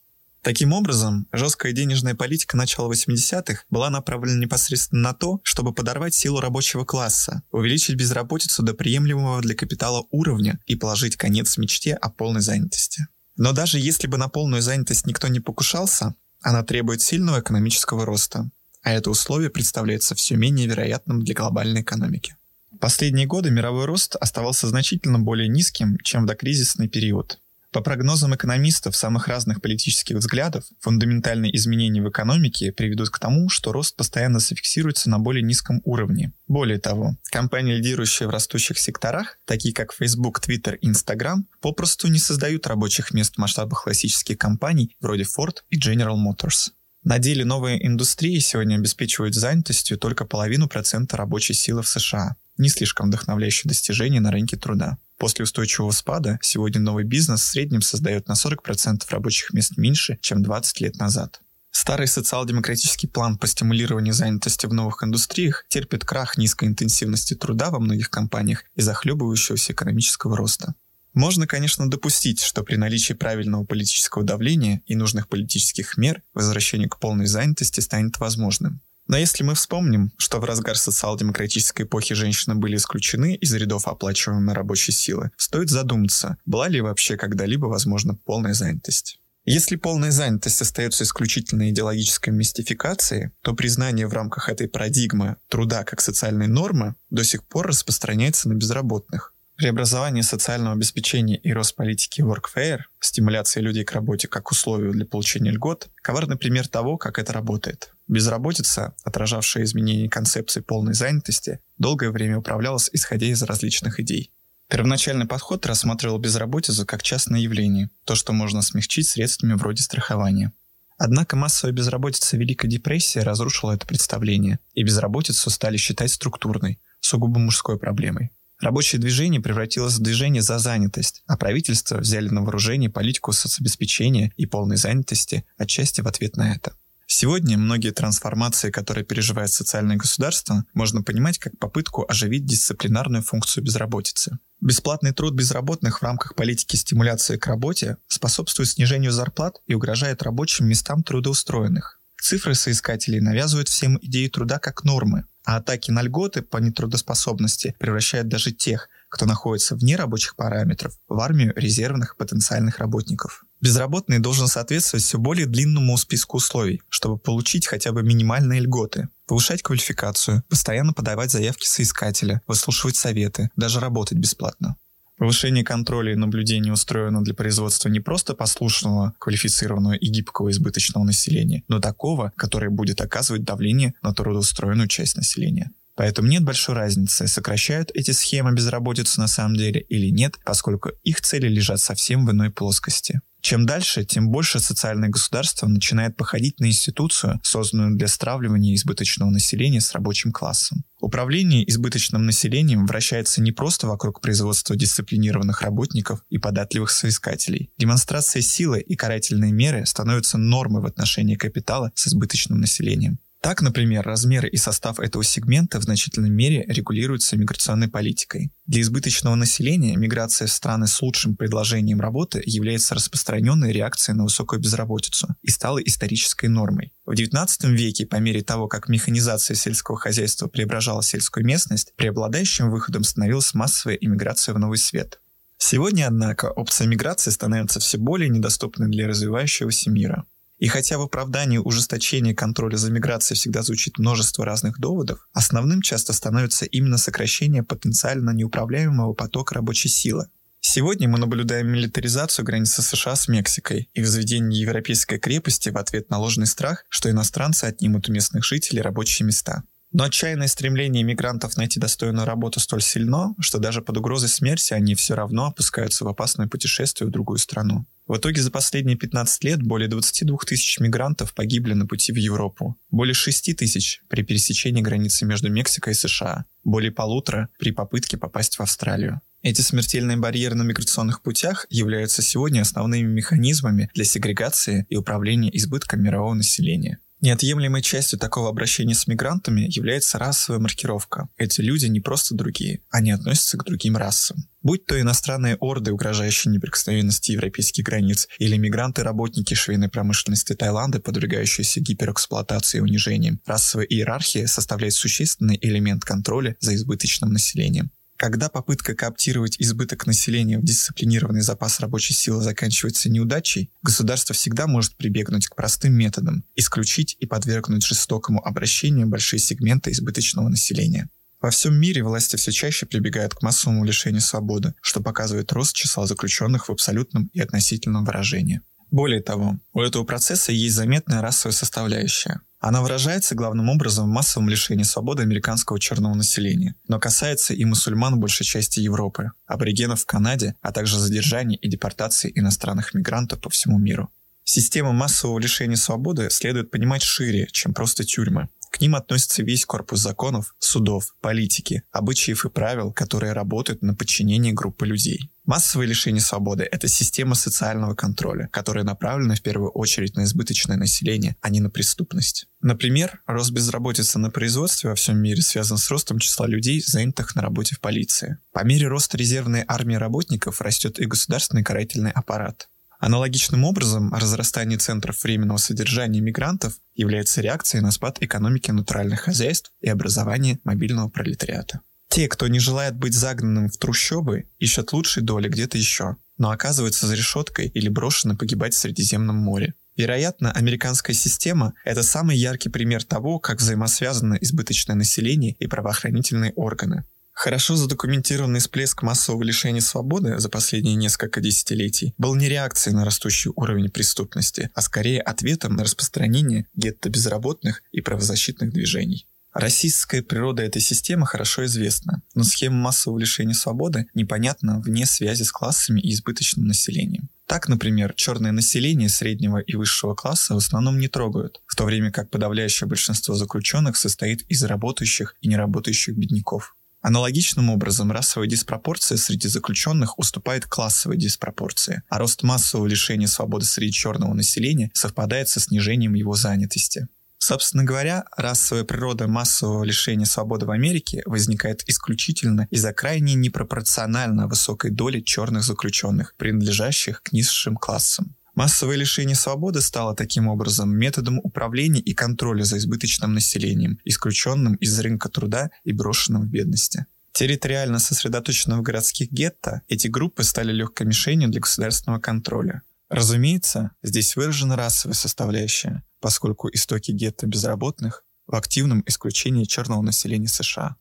Таким образом, жесткая денежная политика начала 80-х была направлена непосредственно на то, чтобы подорвать силу рабочего класса, увеличить безработицу до приемлемого для капитала уровня и положить конец мечте о полной занятости. Но даже если бы на полную занятость никто не покушался, она требует сильного экономического роста, а это условие представляется все менее вероятным для глобальной экономики. Последние годы мировой рост оставался значительно более низким, чем в докризисный период. По прогнозам экономистов самых разных политических взглядов, фундаментальные изменения в экономике приведут к тому, что рост постоянно зафиксируется на более низком уровне. Более того, компании, лидирующие в растущих секторах, такие как Facebook, Twitter и Instagram, попросту не создают рабочих мест в масштабах классических компаний вроде Ford и General Motors. На деле новые индустрии сегодня обеспечивают занятостью только половину процента рабочей силы в США. Не слишком вдохновляющее достижение на рынке труда. После устойчивого спада сегодня новый бизнес в среднем создает на 40% рабочих мест меньше, чем 20 лет назад. Старый социал-демократический план по стимулированию занятости в новых индустриях терпит крах низкой интенсивности труда во многих компаниях и захлебывающегося экономического роста. Можно, конечно, допустить, что при наличии правильного политического давления и нужных политических мер возвращение к полной занятости станет возможным. Но если мы вспомним, что в разгар социал-демократической эпохи женщины были исключены из рядов оплачиваемой рабочей силы, стоит задуматься, была ли вообще когда-либо возможна полная занятость. Если полная занятость остается исключительно идеологической мистификацией, то признание в рамках этой парадигмы труда как социальной нормы до сих пор распространяется на безработных. Преобразование социального обеспечения и рост политики workfare, стимуляция людей к работе как условию для получения льгот, коварный пример того, как это работает. Безработица, отражавшая изменение концепции полной занятости, долгое время управлялась исходя из различных идей. Первоначальный подход рассматривал безработицу как частное явление, то, что можно смягчить средствами вроде страхования. Однако массовая безработица Великой депрессии разрушила это представление, и безработицу стали считать структурной, сугубо мужской проблемой. Рабочее движение превратилось в движение за занятость, а правительство взяли на вооружение политику соцобеспечения и полной занятости отчасти в ответ на это. Сегодня многие трансформации, которые переживает социальное государство, можно понимать как попытку оживить дисциплинарную функцию безработицы. Бесплатный труд безработных в рамках политики стимуляции к работе способствует снижению зарплат и угрожает рабочим местам трудоустроенных. Цифры соискателей навязывают всем идею труда как нормы, а атаки на льготы по нетрудоспособности превращают даже тех, кто находится вне рабочих параметров, в армию резервных потенциальных работников. Безработный должен соответствовать все более длинному списку условий, чтобы получить хотя бы минимальные льготы. Повышать квалификацию, постоянно подавать заявки соискателя, выслушивать советы, даже работать бесплатно. Повышение контроля и наблюдения устроено для производства не просто послушного, квалифицированного и гибкого избыточного населения, но такого, которое будет оказывать давление на трудоустроенную часть населения. Поэтому нет большой разницы, сокращают эти схемы безработицу на самом деле или нет, поскольку их цели лежат совсем в иной плоскости. Чем дальше, тем больше социальное государство начинает походить на институцию, созданную для стравливания избыточного населения с рабочим классом. Управление избыточным населением вращается не просто вокруг производства дисциплинированных работников и податливых соискателей. Демонстрация силы и карательные меры становятся нормой в отношении капитала с избыточным населением. Так, например, размеры и состав этого сегмента в значительной мере регулируются миграционной политикой. Для избыточного населения миграция в страны с лучшим предложением работы является распространенной реакцией на высокую безработицу и стала исторической нормой. В XIX веке, по мере того, как механизация сельского хозяйства преображала сельскую местность, преобладающим выходом становилась массовая иммиграция в новый свет. Сегодня, однако, опция миграции становится все более недоступной для развивающегося мира. И хотя в оправдании ужесточения контроля за миграцией всегда звучит множество разных доводов, основным часто становится именно сокращение потенциально неуправляемого потока рабочей силы. Сегодня мы наблюдаем милитаризацию границы США с Мексикой и возведение европейской крепости в ответ на ложный страх, что иностранцы отнимут у местных жителей рабочие места. Но отчаянное стремление мигрантов найти достойную работу столь сильно, что даже под угрозой смерти они все равно опускаются в опасное путешествие в другую страну. В итоге за последние 15 лет более 22 тысяч мигрантов погибли на пути в Европу, более 6 тысяч при пересечении границы между Мексикой и США, более полутора при попытке попасть в Австралию. Эти смертельные барьеры на миграционных путях являются сегодня основными механизмами для сегрегации и управления избытком мирового населения. Неотъемлемой частью такого обращения с мигрантами является расовая маркировка. Эти люди не просто другие, они относятся к другим расам. Будь то иностранные орды, угрожающие неприкосновенности европейских границ, или мигранты-работники швейной промышленности Таиланда, подвергающиеся гиперэксплуатации и унижениям, расовая иерархия составляет существенный элемент контроля за избыточным населением. Когда попытка кооптировать избыток населения в дисциплинированный запас рабочей силы заканчивается неудачей, государство всегда может прибегнуть к простым методам – исключить и подвергнуть жестокому обращению большие сегменты избыточного населения. Во всем мире власти все чаще прибегают к массовому лишению свободы, что показывает рост числа заключенных в абсолютном и относительном выражении. Более того, у этого процесса есть заметная расовая составляющая. Она выражается главным образом в массовом лишении свободы американского черного населения, но касается и мусульман большей части Европы, аборигенов в Канаде, а также задержаний и депортации иностранных мигрантов по всему миру. Система массового лишения свободы следует понимать шире, чем просто тюрьмы. К ним относится весь корпус законов, судов, политики, обычаев и правил, которые работают на подчинении группы людей. Массовое лишение свободы – это система социального контроля, которая направлена в первую очередь на избыточное население, а не на преступность. Например, рост безработицы на производстве во всем мире связан с ростом числа людей, занятых на работе в полиции. По мере роста резервной армии работников растет и государственный карательный аппарат. Аналогичным образом, разрастание центров временного содержания мигрантов является реакцией на спад экономики натуральных хозяйств и образование мобильного пролетариата. Те, кто не желает быть загнанным в трущобы, ищут лучшей доли где-то еще, но оказываются за решеткой или брошены погибать в Средиземном море. Вероятно, американская система – это самый яркий пример того, как взаимосвязано избыточное население и правоохранительные органы. Хорошо задокументированный всплеск массового лишения свободы за последние несколько десятилетий был не реакцией на растущий уровень преступности, а скорее ответом на распространение гетто безработных и правозащитных движений. Российская природа этой системы хорошо известна, но схема массового лишения свободы непонятна вне связи с классами и избыточным населением. Так, например, черное население среднего и высшего класса в основном не трогают, в то время как подавляющее большинство заключенных состоит из работающих и неработающих бедняков. Аналогичным образом расовая диспропорция среди заключенных уступает классовой диспропорции, а рост массового лишения свободы среди черного населения совпадает со снижением его занятости. Собственно говоря, расовая природа массового лишения свободы в Америке возникает исключительно из-за крайне непропорционально высокой доли черных заключенных, принадлежащих к низшим классам. Массовое лишение свободы стало таким образом методом управления и контроля за избыточным населением, исключенным из рынка труда и брошенным в бедности. Территориально сосредоточенные в городских гетто, эти группы стали легкой мишенью для государственного контроля. Разумеется, здесь выражена расовая составляющая, поскольку истоки гетто безработных в активном исключении черного населения США.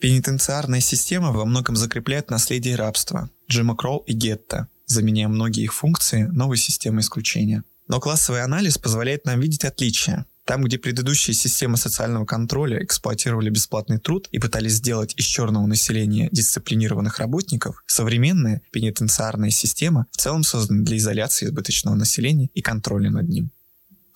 Пенитенциарная система во многом закрепляет наследие рабства, Джима Кроу и гетто, заменяя многие их функции новой системой исключения. Но классовый анализ позволяет нам видеть отличия. Там, где предыдущие системы социального контроля эксплуатировали бесплатный труд и пытались сделать из черного населения дисциплинированных работников, современная пенитенциарная система в целом создана для изоляции избыточного населения и контроля над ним.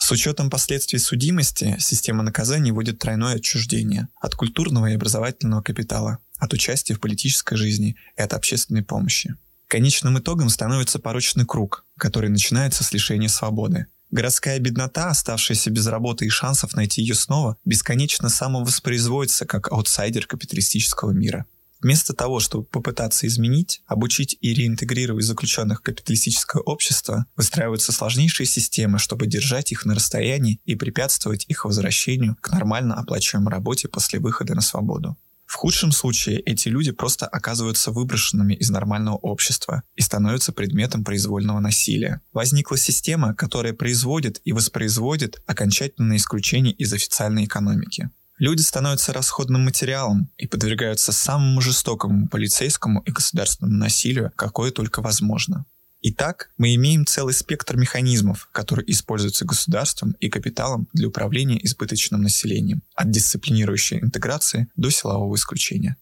С учетом последствий судимости, система наказаний вводит тройное отчуждение от культурного и образовательного капитала, от участия в политической жизни и от общественной помощи. Конечным итогом становится порочный круг, который начинается с лишения свободы. Городская беднота, оставшаяся без работы и шансов найти ее снова, бесконечно самовоспроизводится как аутсайдер капиталистического мира. Вместо того, чтобы попытаться изменить, обучить и реинтегрировать заключенных в капиталистическое общество, выстраиваются сложнейшие системы, чтобы держать их на расстоянии и препятствовать их возвращению к нормально оплачиваемой работе после выхода на свободу. В худшем случае эти люди просто оказываются выброшенными из нормального общества и становятся предметом произвольного насилия. Возникла система, которая производит и воспроизводит окончательное исключение из официальной экономики. Люди становятся расходным материалом и подвергаются самому жестокому полицейскому и государственному насилию, какое только возможно. Итак, мы имеем целый спектр механизмов, которые используются государством и капиталом для управления избыточным населением, от дисциплинирующей интеграции до силового исключения.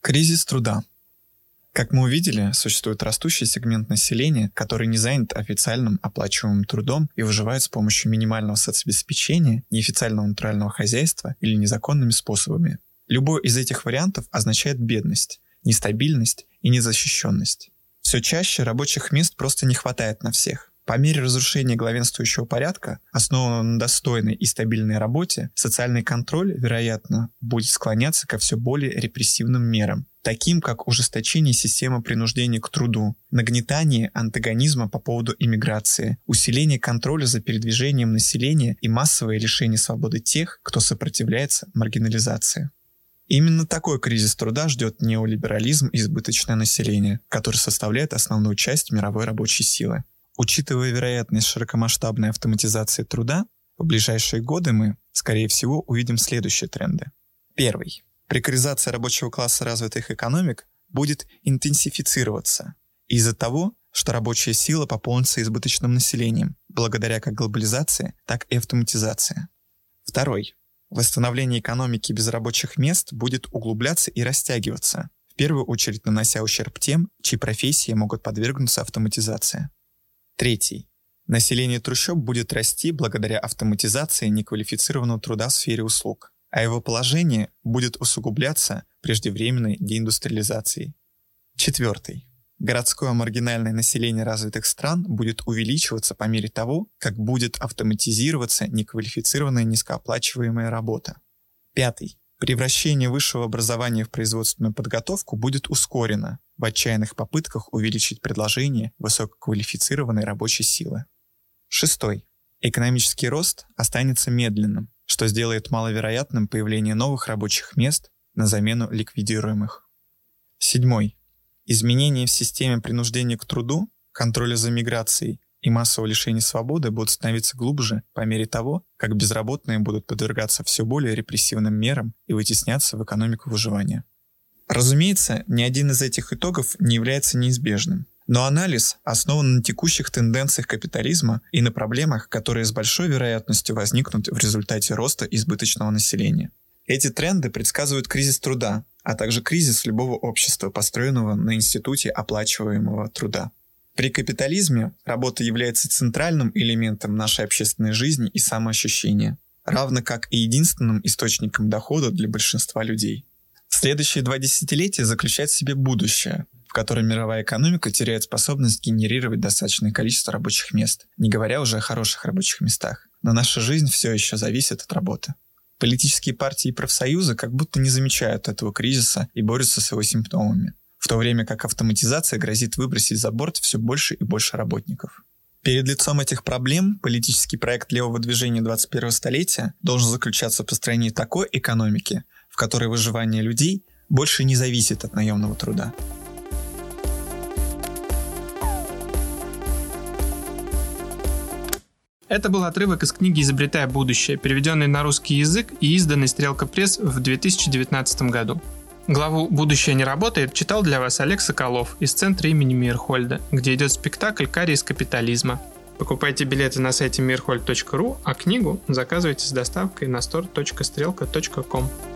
Кризис труда – как мы увидели, существует растущий сегмент населения, который не занят официальным оплачиваемым трудом и выживает с помощью минимального соцобеспечения, неофициального натурального хозяйства или незаконными способами. Любой из этих вариантов означает бедность, нестабильность и незащищенность. Все чаще рабочих мест просто не хватает на всех. По мере разрушения главенствующего порядка, основанного на достойной и стабильной работе, социальный контроль, вероятно, будет склоняться ко все более репрессивным мерам, таким как ужесточение системы принуждения к труду, нагнетание антагонизма по поводу иммиграции, усиление контроля за передвижением населения и массовое лишение свободы тех, кто сопротивляется маргинализации. Именно такой кризис труда ждет неолиберализм и избыточное население, который составляет основную часть мировой рабочей силы. Учитывая вероятность широкомасштабной автоматизации труда, в ближайшие годы мы, скорее всего, увидим следующие тренды. Первый. Прекаризация рабочего класса развитых экономик будет интенсифицироваться из-за того, что рабочая сила пополнится избыточным населением, благодаря как глобализации, так и автоматизации. Второй. Восстановление экономики без рабочих мест будет углубляться и растягиваться, в первую очередь нанося ущерб тем, чьи профессии могут подвергнуться автоматизации. Третий. Население трущоб будет расти благодаря автоматизации неквалифицированного труда в сфере услуг, а его положение будет усугубляться преждевременной деиндустриализацией. Четвертый. Городское маргинальное население развитых стран будет увеличиваться по мере того, как будет автоматизироваться неквалифицированная низкооплачиваемая работа. Пятый. Превращение высшего образования в производственную подготовку будет ускорено в отчаянных попытках увеличить предложение высококвалифицированной рабочей силы. Шестой. Экономический рост останется медленным, что сделает маловероятным появление новых рабочих мест на замену ликвидируемых. Седьмой. Изменения в системе принуждения к труду, контроля за миграцией и массового лишения свободы будут становиться глубже по мере того, как безработные будут подвергаться все более репрессивным мерам и вытесняться в экономику выживания. Разумеется, ни один из этих итогов не является неизбежным. Но анализ основан на текущих тенденциях капитализма и на проблемах, которые с большой вероятностью возникнут в результате роста избыточного населения. Эти тренды предсказывают кризис труда, а также кризис любого общества, построенного на институте оплачиваемого труда. При капитализме работа является центральным элементом нашей общественной жизни и самоощущения, равно как и единственным источником дохода для большинства людей. Следующие два десятилетия заключают в себе будущее, в котором мировая экономика теряет способность генерировать достаточное количество рабочих мест, не говоря уже о хороших рабочих местах. Но наша жизнь все еще зависит от работы. Политические партии и профсоюзы как будто не замечают этого кризиса и борются с его симптомами, в то время как автоматизация грозит выбросить за борт все больше и больше работников. Перед лицом этих проблем политический проект левого движения 21 столетия должен заключаться в построении такой экономики, в которой выживание людей больше не зависит от наемного труда. Это был отрывок из книги «Изобретая будущее», переведенный на русский язык и изданный «Стрелка пресс» в 2019 году. Главу «Будущее не работает» читал для вас Олег Соколов из центра имени Мирхольда, где идет спектакль «Карри из капитализма». Покупайте билеты на сайте mirhold.ru, а книгу заказывайте с доставкой на store.strelka.com.